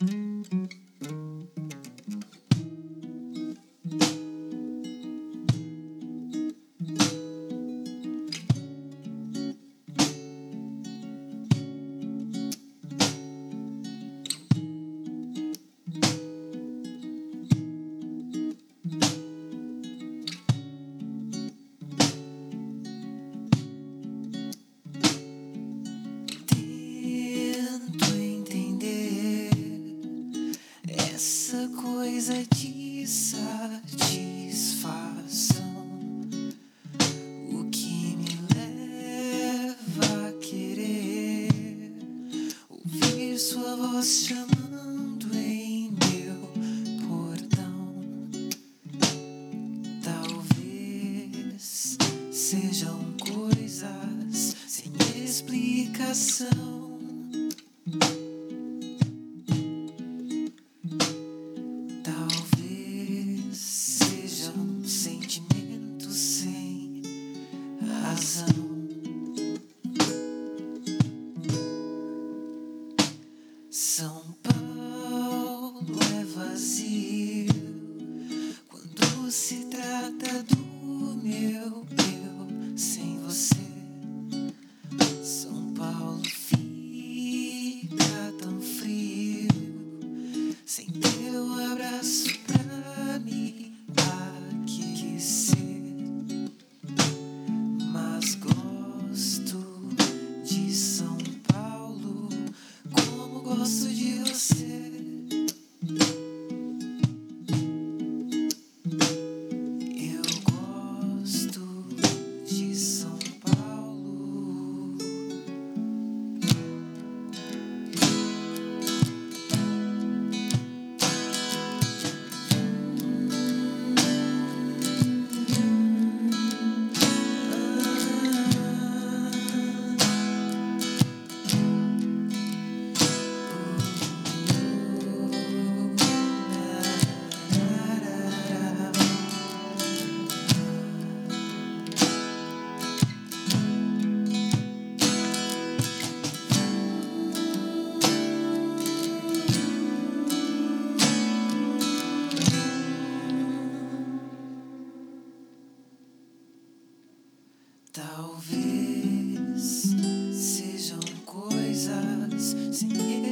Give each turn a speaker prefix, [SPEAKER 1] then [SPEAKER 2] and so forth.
[SPEAKER 1] うん。Essa coisa de satisfação. O que me leva a querer ouvir sua voz chamando em meu portão. Talvez sejam coisas sem explicação. razão. São Paulo é vazio quando se trata do meu eu sem você. São Paulo fica tão frio sem teu abraço. Posso Talvez sejam coisas sem